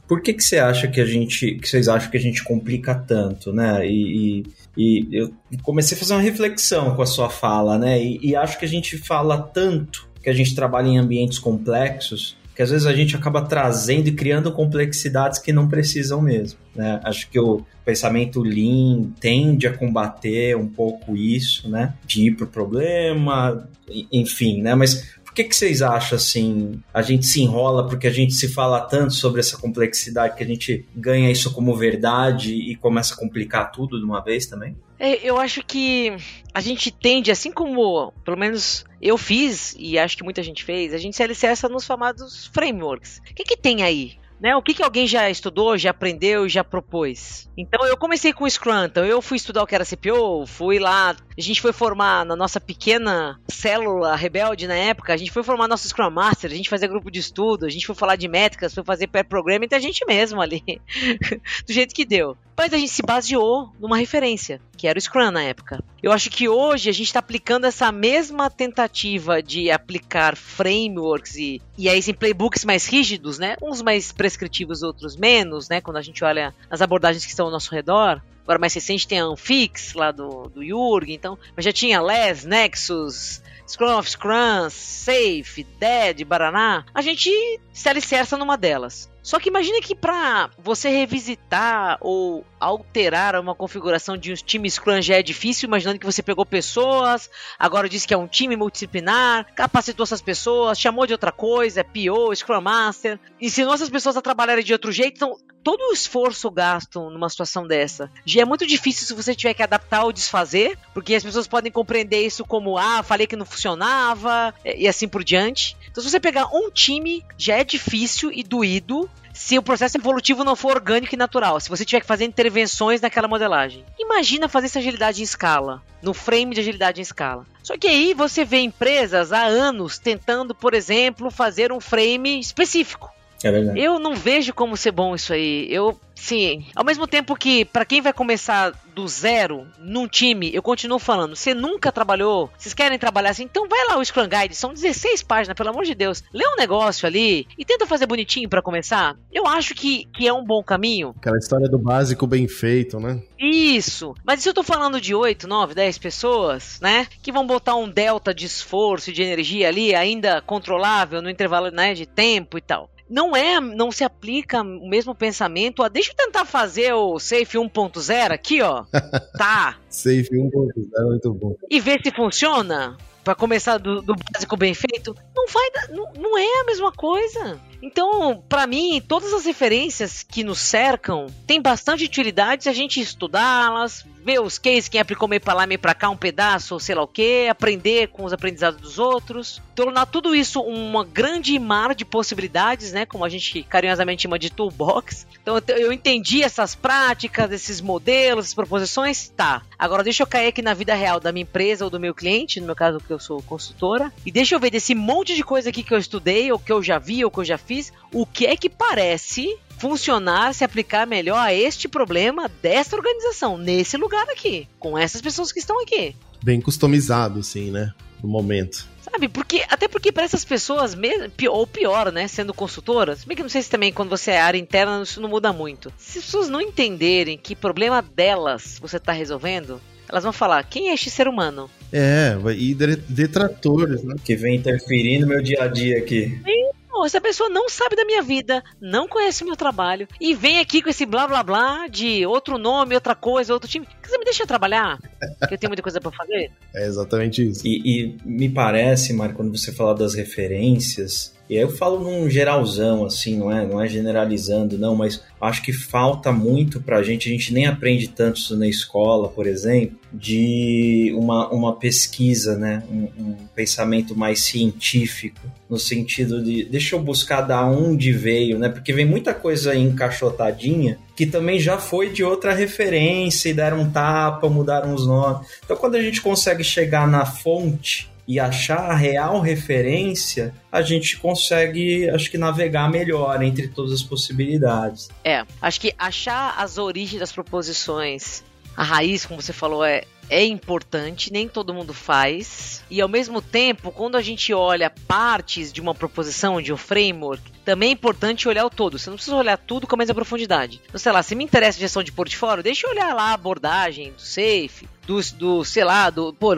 por que que você acha que a gente, que vocês acham que a gente complica tanto, né? E, e, e eu comecei a fazer uma reflexão com a sua fala, né? E, e acho que a gente fala tanto que a gente trabalha em ambientes complexos, que às vezes a gente acaba trazendo e criando complexidades que não precisam mesmo. Né? Acho que o pensamento Lean tende a combater um pouco isso, né? De ir para o problema, enfim, né? Mas por que, que vocês acham assim? A gente se enrola porque a gente se fala tanto sobre essa complexidade que a gente ganha isso como verdade e começa a complicar tudo de uma vez também? É, eu acho que a gente tende, assim como, pelo menos eu fiz, e acho que muita gente fez, a gente se alicerça nos chamados frameworks. O que, que tem aí? Né? O que, que alguém já estudou, já aprendeu, já propôs? Então eu comecei com o Scrum, então eu fui estudar o que era CPO, fui lá, a gente foi formar na nossa pequena célula rebelde na época, a gente foi formar nosso Scrum Master, a gente fazia grupo de estudo, a gente foi falar de métricas, foi fazer pair programming, então a gente mesmo ali, *laughs* do jeito que deu. Mas a gente se baseou numa referência, que era o Scrum na época. Eu acho que hoje a gente está aplicando essa mesma tentativa de aplicar frameworks e, e aí em playbooks mais rígidos, né? Uns mais prescritivos, outros menos, né? Quando a gente olha as abordagens que estão ao nosso redor. Agora mais recente tem a Unfix lá do, do Jurg, então, mas já tinha Les, Nexus, Scrum of Scrum, Safe, Dead, Baraná. A gente se alicerça numa delas. Só que imagine que para você revisitar ou alterar uma configuração de um time Scrum já é difícil, imaginando que você pegou pessoas, agora diz que é um time multidisciplinar, capacitou essas pessoas, chamou de outra coisa, é PO, Scrum Master, ensinou essas pessoas a trabalharem de outro jeito. Então, todo o esforço gasto numa situação dessa já é muito difícil se você tiver que adaptar ou desfazer, porque as pessoas podem compreender isso como, ah, falei que não funcionava, e assim por diante. Então, se você pegar um time, já é difícil e doído se o processo evolutivo não for orgânico e natural, se você tiver que fazer intervenções naquela modelagem. Imagina fazer essa agilidade em escala, no frame de agilidade em escala. Só que aí você vê empresas há anos tentando, por exemplo, fazer um frame específico. É verdade. Eu não vejo como ser bom isso aí. Eu, sim, ao mesmo tempo que para quem vai começar do zero num time, eu continuo falando, você nunca trabalhou, vocês querem trabalhar assim, então vai lá o Scrum Guide, são 16 páginas, pelo amor de Deus. Lê um negócio ali e tenta fazer bonitinho para começar. Eu acho que, que é um bom caminho. Aquela história do básico bem feito, né? Isso. Mas se eu tô falando de 8, 9, 10 pessoas, né, que vão botar um delta de esforço e de energia ali ainda controlável no intervalo, né, de tempo e tal não é, não se aplica o mesmo pensamento. Ó, deixa eu tentar fazer o Safe 1.0 aqui, ó. *laughs* tá. Safe 1.0 é muito bom. E ver se funciona. Para começar do, do, básico bem feito, não vai, não, não é a mesma coisa. Então, para mim, todas as referências que nos cercam têm bastante utilidade se a gente estudá-las, ver os cases, quem aplicou meio pra lá, meio pra cá, um pedaço, ou sei lá o que, aprender com os aprendizados dos outros, tornar tudo isso uma grande mar de possibilidades, né? Como a gente carinhosamente chama de toolbox. Então eu entendi essas práticas, esses modelos, essas proposições, tá. Agora deixa eu cair aqui na vida real da minha empresa ou do meu cliente, no meu caso que eu sou consultora, e deixa eu ver desse monte de coisa aqui que eu estudei, ou que eu já vi, ou que eu já fiz, o que é que parece funcionar, se aplicar melhor a este problema desta organização, nesse lugar aqui, com essas pessoas que estão aqui. Bem customizado, assim, né? No momento. Sabe, porque, até porque para essas pessoas, mesmo, ou pior, né, sendo consultoras, bem que não sei se também quando você é área interna isso não muda muito. Se as pessoas não entenderem que problema delas você está resolvendo, elas vão falar, quem é este ser humano? É, e detratores, né? Que vem interferir no meu dia a dia aqui. Sim Essa pessoa não sabe da minha vida, não conhece o meu trabalho e vem aqui com esse blá blá blá de outro nome, outra coisa, outro time. Você me deixa trabalhar? Que eu tenho muita coisa para fazer. É exatamente isso. E, e me parece, Mário, quando você fala das referências, e eu falo num geralzão, assim, não é, não é generalizando, não, mas acho que falta muito pra gente, a gente nem aprende tanto isso na escola, por exemplo, de uma, uma pesquisa, né, um, um pensamento mais científico, no sentido de, deixa eu buscar da onde veio, né, porque vem muita coisa encaixotadinha, que também já foi de outra referência e deram um tapa, mudaram os nomes. Então, quando a gente consegue chegar na fonte e achar a real referência, a gente consegue, acho que, navegar melhor entre todas as possibilidades. É, acho que achar as origens das proposições, a raiz, como você falou, é, é importante, nem todo mundo faz. E ao mesmo tempo, quando a gente olha partes de uma proposição, de um framework, também é importante olhar o todo. Você não precisa olhar tudo com a mesma profundidade. Então, sei lá, se me interessa gestão de portfólio, deixa eu olhar lá a abordagem do Safe, do, do sei lá, do pô,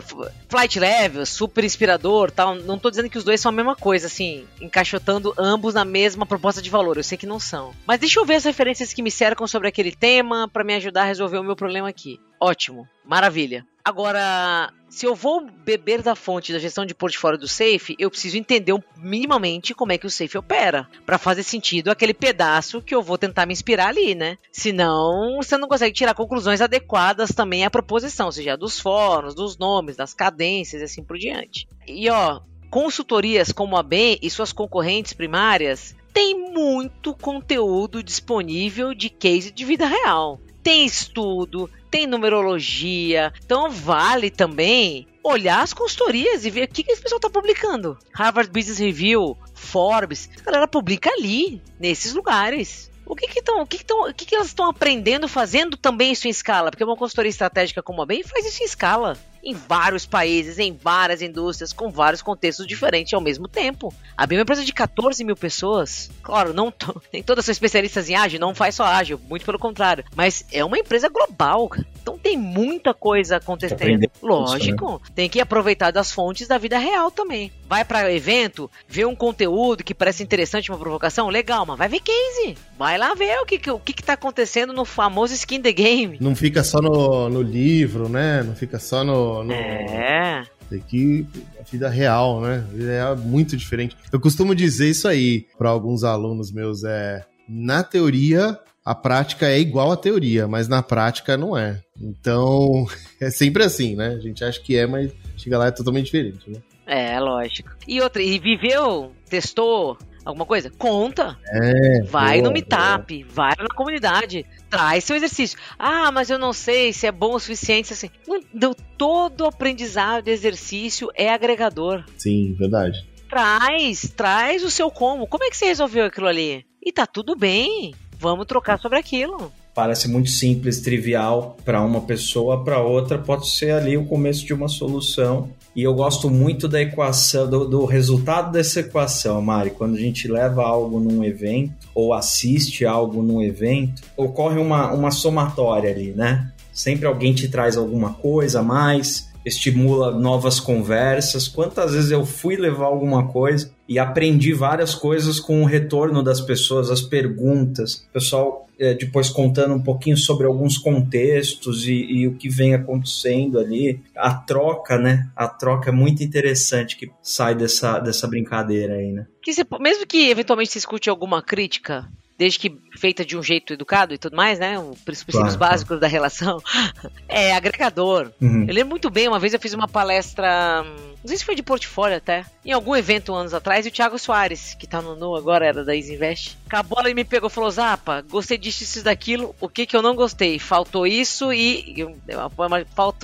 Flight Level, super inspirador tal. Não tô dizendo que os dois são a mesma coisa, assim, encaixotando ambos na mesma proposta de valor. Eu sei que não são. Mas deixa eu ver as referências que me cercam sobre aquele tema para me ajudar a resolver o meu problema aqui. Ótimo, maravilha. Agora, se eu vou beber da fonte da gestão de portfólio do Safe, eu preciso entender minimamente como é que o Safe opera, para fazer sentido aquele pedaço que eu vou tentar me inspirar ali, né? Senão, você não consegue tirar conclusões adequadas também à proposição, seja dos fóruns, dos nomes, das cadências e assim por diante. E ó, consultorias como a BEM e suas concorrentes primárias têm muito conteúdo disponível de case de vida real. Tem estudo, tem numerologia. Então vale também olhar as consultorias e ver o que, que esse pessoal está publicando. Harvard Business Review, Forbes, a galera publica ali, nesses lugares. O que que, tão, o que, que, tão, o que, que elas estão aprendendo fazendo também isso em escala? Porque uma consultoria estratégica como a BEM faz isso em escala em vários países, em várias indústrias, com vários contextos diferentes ao mesmo tempo. A BIM é uma empresa de 14 mil pessoas. Claro, não *laughs* nem todas são especialistas em ágil, não faz só ágil, muito pelo contrário. Mas é uma empresa global. Então tem muita coisa acontecendo. Lógico, né? tem que aproveitar das fontes da vida real também. Vai para evento, vê um conteúdo que parece interessante, uma provocação, legal, mas vai ver case. Vai lá ver o que, o que, que tá acontecendo no famoso skin the game. Não fica só no, no livro, né? Não fica só no, no, É. Tem que a vida real, né? A vida real é muito diferente. Eu costumo dizer isso aí para alguns alunos meus é na teoria a prática é igual à teoria, mas na prática não é. Então, *laughs* é sempre assim, né? A gente acha que é, mas chega lá é totalmente diferente, né? É, lógico. E outra, e viveu, testou, alguma coisa? Conta. É, vai boa, no Meetup, boa. vai na comunidade, traz seu exercício. Ah, mas eu não sei se é bom o suficiente. Assim, não, todo aprendizado de exercício é agregador. Sim, verdade. Traz, traz o seu como. Como é que você resolveu aquilo ali? E tá tudo bem. Vamos trocar sobre aquilo parece muito simples, trivial para uma pessoa, para outra pode ser ali o começo de uma solução. E eu gosto muito da equação, do, do, resultado dessa equação, Mari. Quando a gente leva algo num evento ou assiste algo num evento, ocorre uma, uma somatória ali, né? Sempre alguém te traz alguma coisa a mais, estimula novas conversas. Quantas vezes eu fui levar alguma coisa e aprendi várias coisas com o retorno das pessoas, as perguntas, o pessoal depois contando um pouquinho sobre alguns contextos e, e, o que vem acontecendo ali. A troca, né? A troca é muito interessante que sai dessa, dessa brincadeira aí, né? Que mesmo que eventualmente se escute alguma crítica desde que feita de um jeito educado e tudo mais, né? Os princípios claro, básicos claro. da relação, *laughs* é agregador. Uhum. Eu lembro muito bem, uma vez eu fiz uma palestra, não sei se foi de portfólio até, em algum evento anos atrás, e o Thiago Soares, que tá no Nu agora, era da Isinvest, acabou e me pegou e falou: Zapa, gostei disso, isso daquilo, o que que eu não gostei? Faltou isso e, e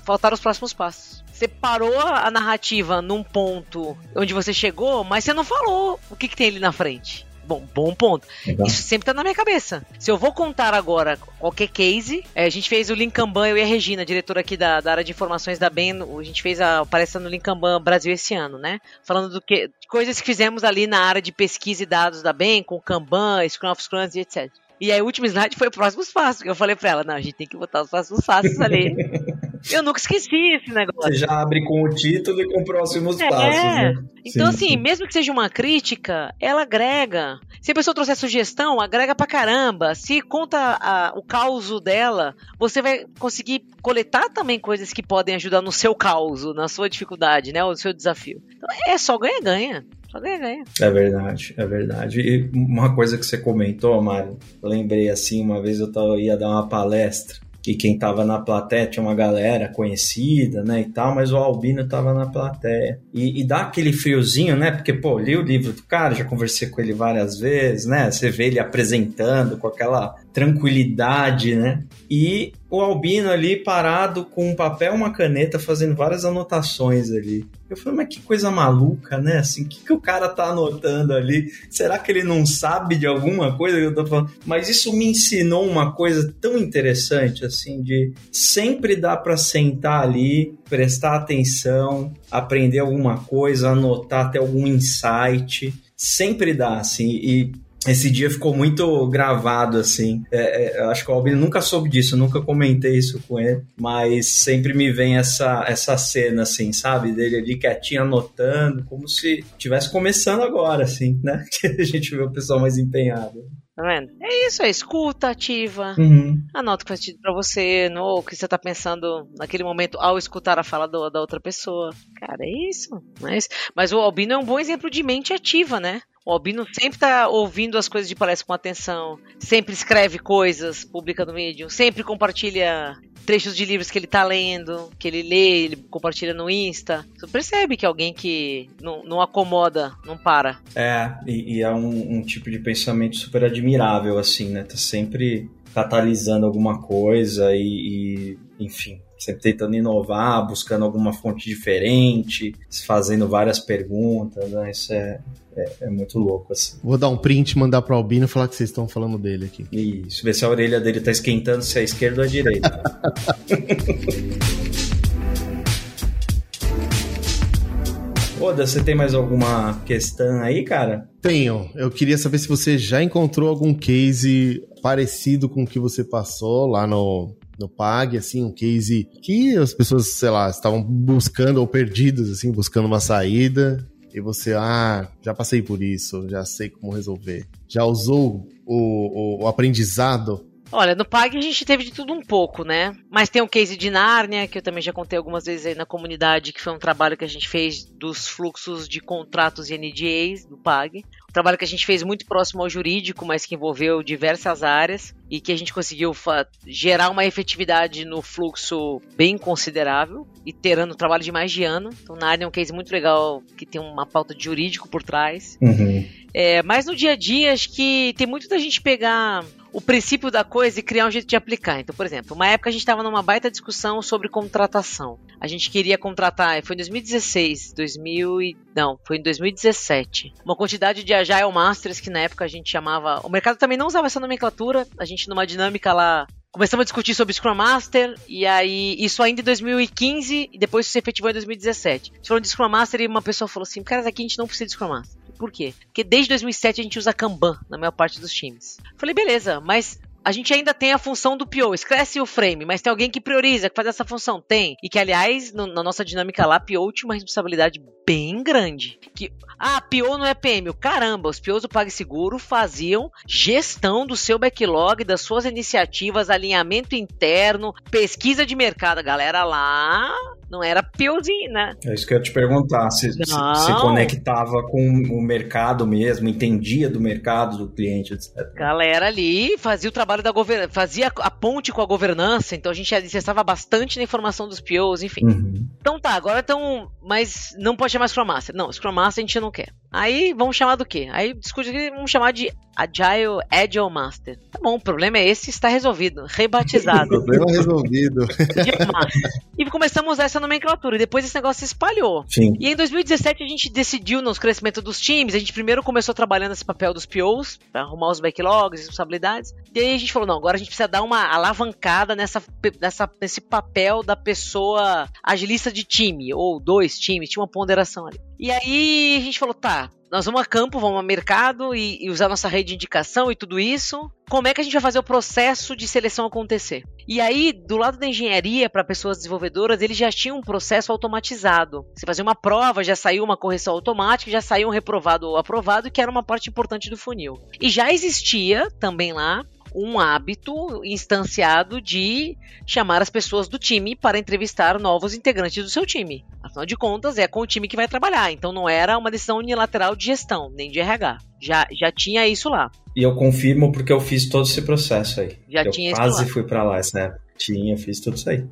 faltaram os próximos passos você parou a narrativa num ponto onde você chegou, mas você não falou o que, que tem ali na frente. Bom, bom ponto. Legal. Isso sempre tá na minha cabeça. Se eu vou contar agora qualquer case, é, a gente fez o Linkamban, eu e a Regina, diretora aqui da, da, área de informações da BEM, a gente fez a palestra no Linkamban Brasil esse ano, né? Falando do que coisas que fizemos ali na área de pesquisa e dados da BEM, com Kanban, Scrum of Scrums e etc. E aí o último slide foi próximos passos, que eu falei pra ela, não, a gente tem que botar os próximos passos ali. *laughs* Eu nunca esqueci esse negócio. Você já abre com o título e com próximos é, passos, né? Então, sim, assim, sim. mesmo que seja uma crítica, ela agrega. Se a pessoa trouxer sugestão, agrega pra caramba. Se conta a, o caos dela, você vai conseguir coletar também coisas que podem ajudar no seu caos, na sua dificuldade, né? O seu desafio. Então, é. Só ganha-ganha. É verdade, é verdade. E uma coisa que você comentou, Mário, lembrei assim, uma vez eu ia dar uma palestra e quem tava na plateia tinha uma galera conhecida, né, e tal, mas o Albino tava na plateia. E, e dá aquele friozinho, né, porque, pô, li o livro do cara, já conversei com ele várias vezes, né, você vê ele apresentando com aquela tranquilidade, né, e o Albino ali parado com um papel uma caneta fazendo várias anotações ali. Eu falei, mas que coisa maluca, né? Assim, o que, que o cara tá anotando ali? Será que ele não sabe de alguma coisa que eu tô falando? Mas isso me ensinou uma coisa tão interessante, assim, de sempre dá para sentar ali, prestar atenção, aprender alguma coisa, anotar até algum insight. Sempre dá, assim, e esse dia ficou muito gravado, assim. É, é, acho que o Albino nunca soube disso, nunca comentei isso com ele, mas sempre me vem essa, essa cena, assim, sabe? Dele ali quietinho anotando, como se estivesse começando agora, assim, né? *laughs* Que a gente vê o pessoal mais empenhado. Tá vendo? É isso, é escuta ativa. Uhum. Anota o que faz sentido pra você, no, o que você tá pensando naquele momento ao escutar a fala do, da outra pessoa. Cara, é isso. Mas, mas o Albino é um bom exemplo de mente ativa, né? O Albino sempre tá ouvindo as coisas de palestra com atenção, sempre escreve coisas, publica no vídeo, sempre compartilha trechos de livros que ele tá lendo, que ele lê, ele compartilha no Insta. Você percebe que é alguém que não, não acomoda, não para. É, e, e é um, um, tipo de pensamento super admirável, assim, né? Tá sempre catalisando alguma coisa e, e enfim, sempre tentando inovar, buscando alguma fonte diferente, fazendo várias perguntas, né? Isso é, é, é, muito louco, assim. Vou dar um print, mandar pro Albino e falar que vocês estão falando dele aqui. Isso, ver se a orelha dele tá esquentando, se é a esquerda ou a direita. *laughs* Oda, você tem mais alguma questão aí, cara? Tenho. Eu queria saber se você já encontrou algum case parecido com o que você passou lá no, no PAG, assim, um case que as pessoas, sei lá, estavam buscando ou perdidos, assim, buscando uma saída. E você, ah, já passei por isso, já sei como resolver. Já usou o, o, o aprendizado Olha, no PAG a gente teve de tudo um pouco, né? Mas tem o case de Nárnia, que eu também já contei algumas vezes aí na comunidade, que foi um trabalho que a gente fez dos fluxos de contratos e NDAs do PAG. Um trabalho que a gente fez muito próximo ao jurídico, mas que envolveu diversas áreas e que a gente conseguiu gerar uma efetividade no fluxo bem considerável, iterando o trabalho de mais de ano. Então, Nárnia é um case muito legal, que tem uma pauta de jurídico por trás. Uhum. É, mas no dia a dia, acho que tem muito da gente pegar o princípio da coisa e criar um jeito de aplicar. Então, por exemplo, uma época a gente estava numa baita discussão sobre contratação. A gente queria contratar, foi em 2016, 2000 e, não, foi em 2017. Uma quantidade de Agile Masters que na época a gente chamava. O mercado também não usava essa nomenclatura. A gente numa dinâmica lá começamos a discutir sobre Scrum Master, e aí isso ainda em 2015, e depois isso se efetivou em 2017. A gente falou de Scrum Master e uma pessoa falou assim: cara, aqui a gente não precisa de Scrum Master. Por quê? Porque desde 2007 a gente usa Kanban na maior parte dos times. Falei, beleza, mas a gente ainda tem a função do PO, esquece o frame, mas tem alguém que prioriza, que faz essa função? Tem. E que, aliás, no, na nossa dinâmica lá, PO tinha uma responsabilidade bem grande. Que, ah, PO não é PM. Caramba, os POs do PagSeguro faziam gestão do seu backlog, das suas iniciativas, alinhamento interno, pesquisa de mercado. Galera lá não era POzinho, né? É isso que eu ia te perguntar, se, se, se, conectava com o mercado mesmo, entendia do mercado, do cliente, etc. Galera ali fazia o trabalho da governança, fazia a ponte com a governança, então a gente acessava bastante na informação dos POs, enfim. Uhum. Então tá, agora estão, mas não pode chamar Scrum Master. Não, Scrum Master a gente não quer. Aí vamos chamar do quê? Aí discute aqui, vamos chamar de Agile Agile Master. Tá bom, o problema é esse, está resolvido, rebatizado. *laughs* problema resolvido. e começamos a usar essa nomenclatura, e depois esse negócio se espalhou. Sim. E em 2017 a gente decidiu no crescimento dos times, a gente primeiro começou trabalhando esse papel dos POs, para arrumar os backlogs, responsabilidades, e aí a gente falou, não, agora a gente precisa dar uma alavancada nessa, nessa, nesse papel da pessoa agilista de time, ou dois times, tinha uma ponderação ali. E aí a gente falou, tá, nós vamos a campo, vamos a mercado e, e, usar nossa rede de indicação e tudo isso. Como é que a gente vai fazer o processo de seleção acontecer? E aí, do lado da engenharia, para pessoas desenvolvedoras, eles já tinham um processo automatizado. Você fazia uma prova, já saiu uma correção automática, já saiu um reprovado ou aprovado, que era uma parte importante do funil. E já existia também lá um hábito instanciado de chamar as pessoas do time para entrevistar novos integrantes do seu time. Afinal de contas, é com o time que vai trabalhar, então não era uma decisão unilateral de gestão, nem de RH. Já, já tinha isso lá. E eu confirmo porque eu fiz todo esse processo aí. Já eu tinha quase fui para lá essa época. Tinha, fiz tudo isso aí.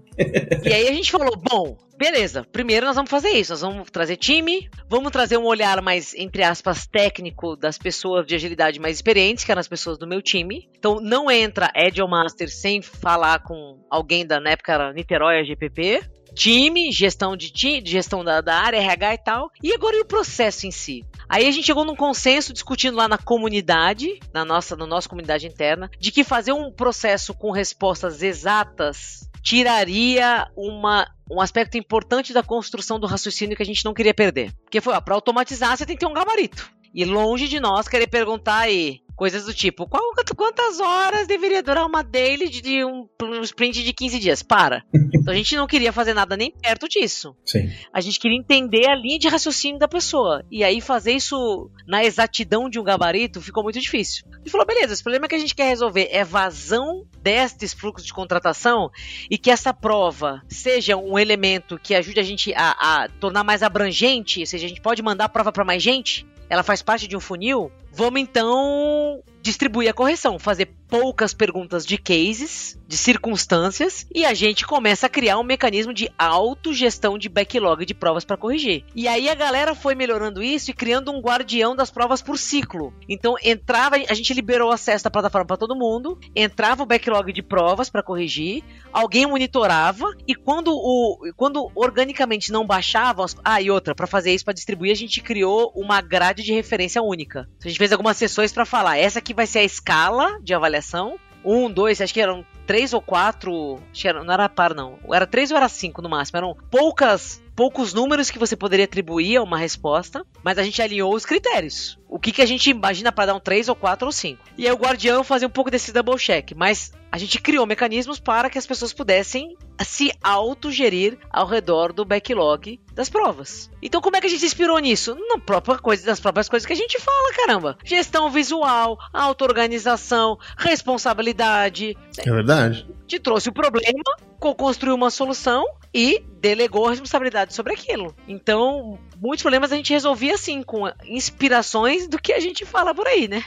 e aí a gente falou, bom, beleza, primeiro nós vamos fazer isso, nós vamos trazer time, vamos trazer um olhar mais, entre aspas, técnico das pessoas de agilidade mais experientes, que eram as pessoas do meu time. Então não entra Agile Master sem falar com alguém da, na época era Niterói, GPP. Time, gestão de time, gestão da, da área, RH e tal. E agora e o processo em si? Aí a gente chegou num consenso discutindo lá na comunidade, na nossa, na nossa comunidade interna, de que fazer um processo com respostas exatas tiraria uma, um aspecto importante da construção do raciocínio que a gente não queria perder. Porque foi, para automatizar você tem que ter um gabarito. E longe de nós querer perguntar aí coisas do tipo, qual, quantas horas deveria durar uma daily de um, um sprint de 15 dias? Para. *laughs* Então a gente não queria fazer nada nem perto disso. Sim. A gente queria entender a linha de raciocínio da pessoa. E aí fazer isso na exatidão de um gabarito ficou muito difícil. E falou, beleza, esse problema que a gente quer resolver é vazão destes fluxos de contratação e que essa prova seja um elemento que ajude a gente a, a tornar mais abrangente, ou seja, a gente pode mandar a prova para mais gente ela faz parte de um funil, vamos então distribuir a correção, fazer poucas perguntas de cases, de circunstâncias, e a gente começa a criar um mecanismo de autogestão de backlog de provas para corrigir. E aí a galera foi melhorando isso e criando um guardião das provas por ciclo. Então entrava, a gente liberou acesso da plataforma para todo mundo, entrava o backlog de provas para corrigir, alguém monitorava e quando o quando organicamente não baixava, ah, e outra, para fazer isso para distribuir, a gente criou uma grade de referência única. A gente fez algumas sessões para falar, essa aqui vai ser a escala de avaliação. Um, dois, acho que eram três ou quatro. Acho que era, não era par, não. Era três ou era cinco no máximo. Eram poucas, poucos números que você poderia atribuir a uma resposta, mas a gente alinhou os critérios. O que, que a gente imagina para dar um 3 ou 4 ou 5. E aí o guardião fazia um pouco desse double check, mas a gente criou mecanismos para que as pessoas pudessem se autogerir ao redor do backlog das provas. Então como é que a gente se inspirou nisso? Na própria coisa, das próprias coisas que a gente fala, caramba. Gestão visual, auto-organização, responsabilidade. É verdade. Te trouxe o problema, co-construiu uma solução e delegou a responsabilidade sobre aquilo. Então, muitos problemas a gente resolvia assim, com inspirações do que a gente fala por aí, né?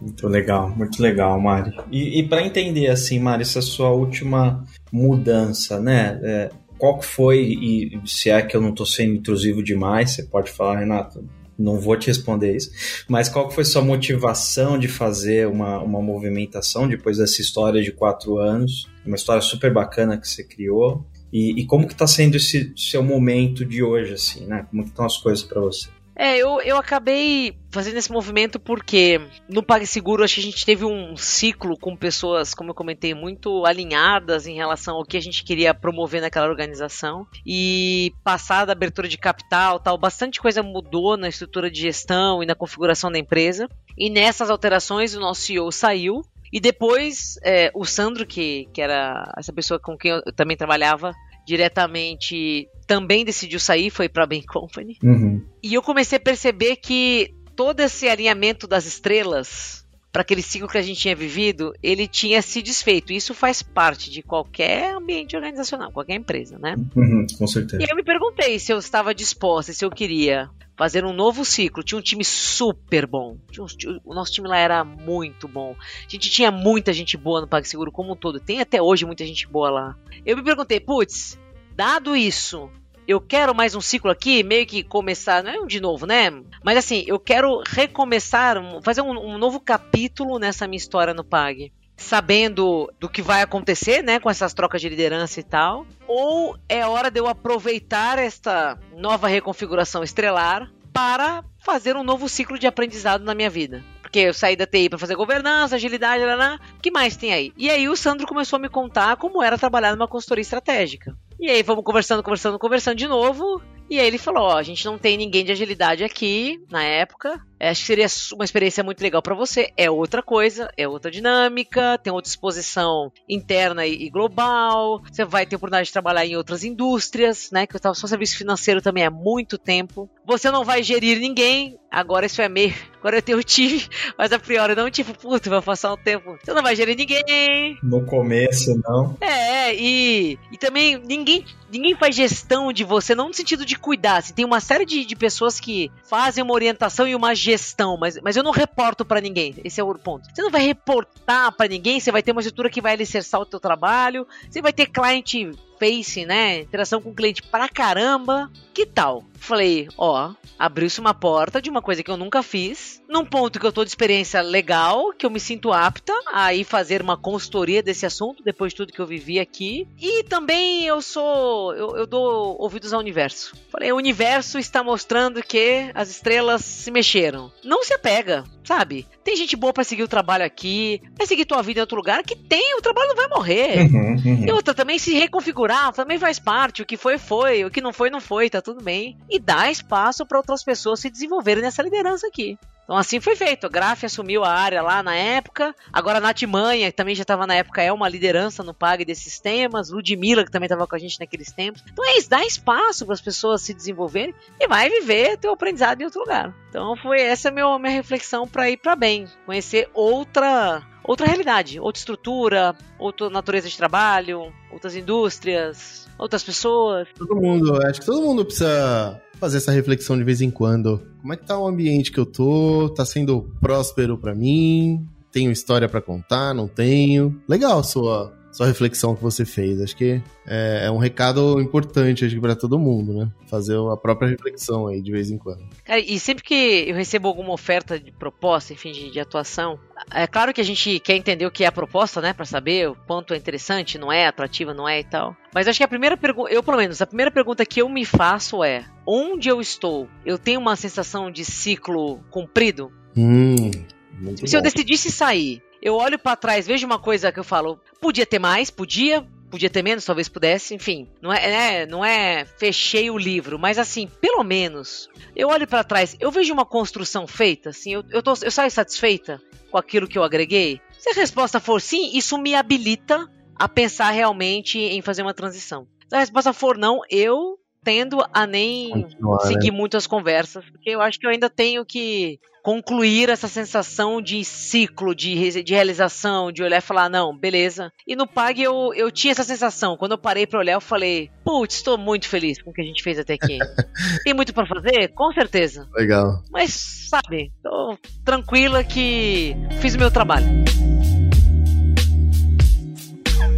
Muito legal, muito legal, Mari. E, e para entender assim, Mari, essa sua última mudança, né? É, qual que foi, e se é que eu não estou sendo intrusivo demais, você pode falar, Renato, não vou te responder isso, mas qual que foi sua motivação de fazer uma, uma movimentação depois dessa história de quatro anos? Uma história super bacana que você criou. E, e como que está sendo esse seu momento de hoje, assim, né? Como que estão as coisas para você? É, eu, eu acabei fazendo esse movimento porque no PagSeguro acho que a gente teve um ciclo com pessoas, como eu comentei, muito alinhadas em relação ao que a gente queria promover naquela organização. E passada a abertura de capital, tal, bastante coisa mudou na estrutura de gestão e na configuração da empresa. E nessas alterações o nosso CEO saiu e depois, é, o Sandro, que, que era essa pessoa com quem eu também trabalhava diretamente, também decidiu sair, foi para a Bain Company. Uhum. E eu comecei a perceber que todo esse alinhamento das estrelas para aquele ciclo que a gente tinha vivido, ele tinha se desfeito. Isso faz parte de qualquer ambiente organizacional, qualquer empresa, né? Uhum, com certeza. E eu me perguntei se eu estava disposta, se eu queria fazer um novo ciclo. Tinha um time super bom. O nosso time lá era muito bom. A gente tinha muita gente boa no PagSeguro como um todo. Tem até hoje muita gente boa lá. Eu me perguntei, putz, dado isso, eu quero mais um ciclo aqui, meio que começar, não é um de novo, né? Mas assim, eu quero recomeçar, fazer um, um novo capítulo nessa minha história no Pag sabendo do que vai acontecer, né, com essas trocas de liderança e tal, ou é hora de eu aproveitar esta nova reconfiguração estrelar para fazer um novo ciclo de aprendizado na minha vida. Porque eu saí da TI para fazer governança, agilidade, lá, que mais tem aí? E aí o Sandro começou a me contar como era trabalhar numa consultoria estratégica. E aí vamos conversando, conversando, conversando de novo. E aí ele falou: ó, a gente não tem ninguém de agilidade aqui na época. Acho que seria uma experiência muito legal para você. É outra coisa, é outra dinâmica, tem outra exposição interna e global. Você vai ter oportunidade de trabalhar em outras indústrias, né? Que eu estava só serviço financeiro também há muito tempo. Você não vai gerir ninguém. Agora isso é meio. Agora eu tenho time, *laughs* mas a priori não, tipo, puto, vai passar um tempo. Você não vai gerir ninguém. No começo, não. É, e, e também ninguém, ninguém faz gestão de você, não no sentido de cuidar. Assim, tem uma série de, de pessoas que fazem uma orientação e uma gestão, mas, mas eu não reporto para ninguém. Esse é o ponto. Você não vai reportar para ninguém, você vai ter uma estrutura que vai alicerçar o teu trabalho, você vai ter cliente face, né? Interação com o cliente pra caramba. Que tal? Falei, ó, abriu-se uma porta de uma coisa que eu nunca fiz, num ponto que eu tô de experiência legal, que eu me sinto apta a ir fazer uma consultoria desse assunto, depois de tudo que eu vivi aqui. E também eu sou. Eu, eu dou ouvidos ao universo. Falei, o universo está mostrando que as estrelas se mexeram. Não se apega, sabe? Tem gente boa para seguir o trabalho aqui, vai seguir tua vida em outro lugar, que tem, o trabalho não vai morrer. Uhum, uhum. E outra também se reconfigurar, também faz parte. O que foi, foi. O que não foi, não foi, tá tudo bem. E dá espaço para outras pessoas se desenvolverem nessa liderança aqui. Então assim foi feito. A Graf assumiu a área lá na época. Agora a Nath Manha, que também já estava na época, é uma liderança no PAG desses temas. Ludmilla, que também estava com a gente naqueles tempos. Então é isso, dá espaço para as pessoas se desenvolverem e vai viver teu aprendizado em outro lugar. Então foi essa minha, minha reflexão para ir para bem. Conhecer outra outra realidade, outra estrutura, outra natureza de trabalho, outras indústrias, outras pessoas. Todo mundo, acho que todo mundo precisa fazer essa reflexão de vez em quando. Como é que tá o ambiente que eu tô? Tá sendo próspero para mim? Tenho história para contar? Não tenho? Legal sua sua reflexão que você fez. Acho que é, é um recado importante acho para todo mundo, né? Fazer a própria reflexão aí de vez em quando. Cara, e sempre que eu recebo alguma oferta de proposta, enfim, de, de atuação, é claro que a gente quer entender o que é a proposta, né? Para saber o quanto é interessante, não é atrativa, não é e tal. Mas acho que a primeira pergunta, eu pelo menos, a primeira pergunta que eu me faço é: onde eu estou? Eu tenho uma sensação de ciclo cumprido? Hum, Se bom. eu decidisse sair eu olho para trás, vejo uma coisa que eu falo, podia ter mais, podia, podia ter menos, talvez pudesse, enfim, não é, é não é fechei o livro, mas assim, pelo menos, eu olho para trás, eu vejo uma construção feita, assim, eu, eu, tô, eu saio satisfeita com aquilo que eu agreguei. Se a resposta for sim, isso me habilita a pensar realmente em fazer uma transição. Se a resposta for não, eu tendo a nem Continuar, seguir né? muito as conversas, porque eu acho que eu ainda tenho que concluir essa sensação de ciclo, de, de realização, de olhar e falar, não, beleza. E no PAG eu, eu tinha essa sensação. Quando eu parei para olhar, eu falei, putz, estou muito feliz com o que a gente fez até aqui. *laughs* Tem muito para fazer? Com certeza. Legal. Mas, sabe, tô tranquila que fiz o meu trabalho.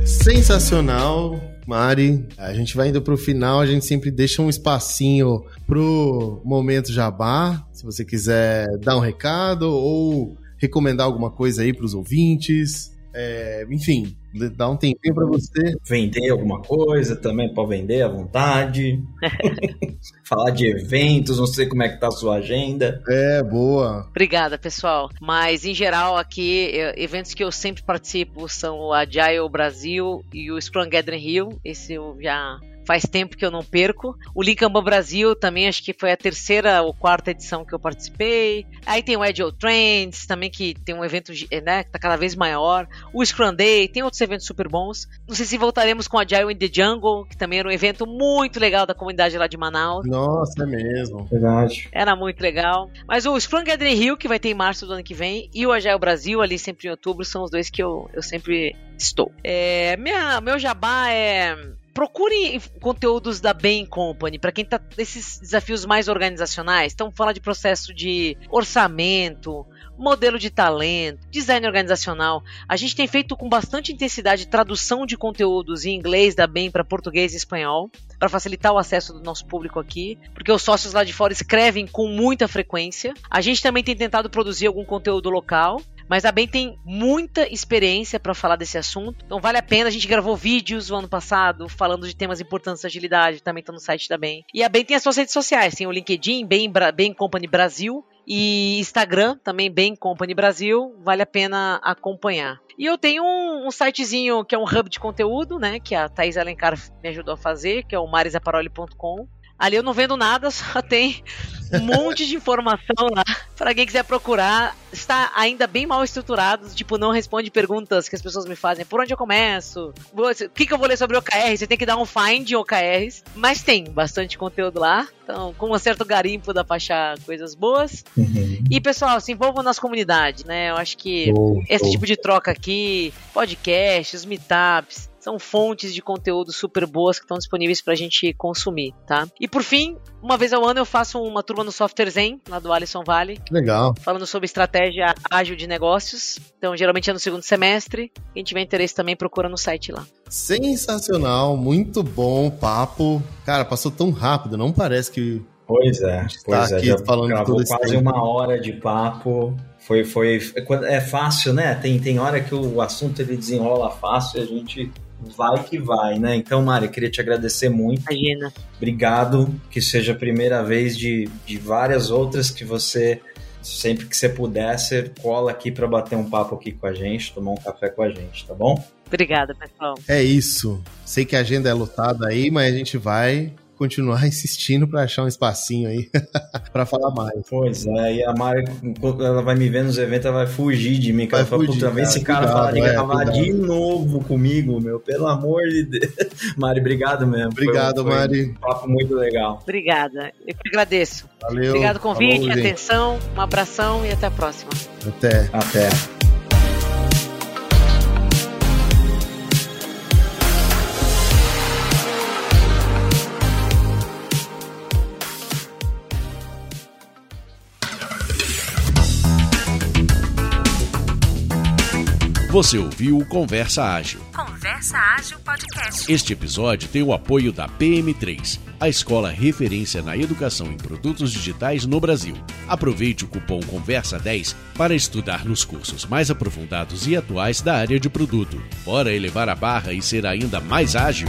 Sensacional. Mari, a gente vai indo pro final, a gente sempre deixa um espacinho pro momento jabá, se você quiser dar um recado ou recomendar alguma coisa aí pros ouvintes. É, enfim, dá um tempinho para você. Vender alguma coisa também, pode vender à vontade. *laughs* Falar de eventos, não sei como é que tá a sua agenda. É, boa. Obrigada, pessoal. Mas, em geral, aqui, eventos que eu sempre participo são o Agile Brasil e o Scrum Gathering Rio. Esse eu já faz tempo que eu não perco. O Linkamban Brasil também acho que foi a terceira ou quarta edição que eu participei. Aí tem o Agile Trends também que tem um evento né, que tá cada vez maior. O Scrum Day, tem outros eventos super bons. Não sei se voltaremos com o Agile in the Jungle, que também era um evento muito legal da comunidade lá de Manaus. Nossa, é mesmo. Verdade. Era muito legal. Mas o Scrum Gathering Rio, que vai ter em março do ano que vem, e o Agile Brasil, ali sempre em outubro, são os dois que eu, eu sempre estou. É, minha, meu jabá é procure conteúdos da Bain Company para quem está nesses desafios mais organizacionais. Então, falar de processo de orçamento, modelo de talento, design organizacional. A gente tem feito com bastante intensidade tradução de conteúdos em inglês da Bain para português e espanhol, para facilitar o acesso do nosso público aqui, porque os sócios lá de fora escrevem com muita frequência. A gente também tem tentado produzir algum conteúdo local mas a BEM tem muita experiência para falar desse assunto, então vale a pena. A gente gravou vídeos o ano passado falando de temas importantes da agilidade, também está no site da BEM. E a BEM tem as suas redes sociais, tem o LinkedIn, BEM, BEM Company Brasil, e Instagram, também bem Company Brasil, vale a pena acompanhar. E eu tenho um, um, sitezinho que é um hub de conteúdo, né? Que a Thais Alencar me ajudou a fazer, que é o marisaparoli.com. Ali eu não vendo nada, *laughs* só tem um monte de informação lá. Para quem quiser procurar, está ainda bem mal estruturado, tipo, não responde perguntas que as pessoas me fazem. Por onde eu começo? O que, que eu vou ler sobre OKR? Você tem que dar um find OKRs. Mas tem bastante conteúdo lá. Então, com um certo garimpo dá pra achar coisas boas. Uhum. E, pessoal, se envolvam nas comunidades, né? Eu acho que Show, esse show. tipo de troca aqui, podcasts, meetups, são fontes de conteúdo super boas que estão disponíveis pra gente consumir, tá? E por fim, uma vez ao ano eu faço uma turma no Software Zen, lá do Alisson Vale, legal. falando sobre estratégia ágil de negócios. Então, geralmente é no segundo semestre. Quem tiver interesse também procura no site lá. Sensacional, muito bom o papo. Cara, passou tão rápido, não parece que. Pois é, gente pois tá é. aqui Já falando gravou todo esse quase tempo. uma hora de papo. Foi, foi. É fácil, né? Tem, tem hora que o assunto ele desenrola fácil e a gente vai que vai, né? Então, Mari, eu queria te agradecer muito. Imagina. Obrigado. Que seja a primeira vez de, de várias outras que você, sempre que você puder, você cola aqui para bater um papo aqui com a gente, tomar um café com a gente, tá bom? Obrigada, pessoal. É isso. Sei que a agenda é lotada aí, mas a gente vai continuar *laughs* insistindo pra achar um espacinho aí *laughs* pra falar mais. Pois é, e a Mari, quando ela vai me ver nos eventos, ela vai fugir de mim. Vai ela fala, fugir, puta, vem esse cara cuidado, falar de é, gravar cuidado. de novo comigo, meu, pelo amor de Deus. *laughs* Mari, obrigado mesmo. Obrigado, foi Mari. Um papo muito legal. Obrigada. Eu que agradeço. Valeu. Obrigado pelo convite, Falou, atenção, um abração e até a próxima. Até. Até. Você ouviu o Conversa Ágil. Conversa Ágil Podcast. Este episódio tem o apoio da PM3, a escola referência na educação em produtos digitais no Brasil. Aproveite o cupom Conversa10 para estudar nos cursos mais aprofundados e atuais da área de produto. Bora elevar a barra e ser ainda mais ágil?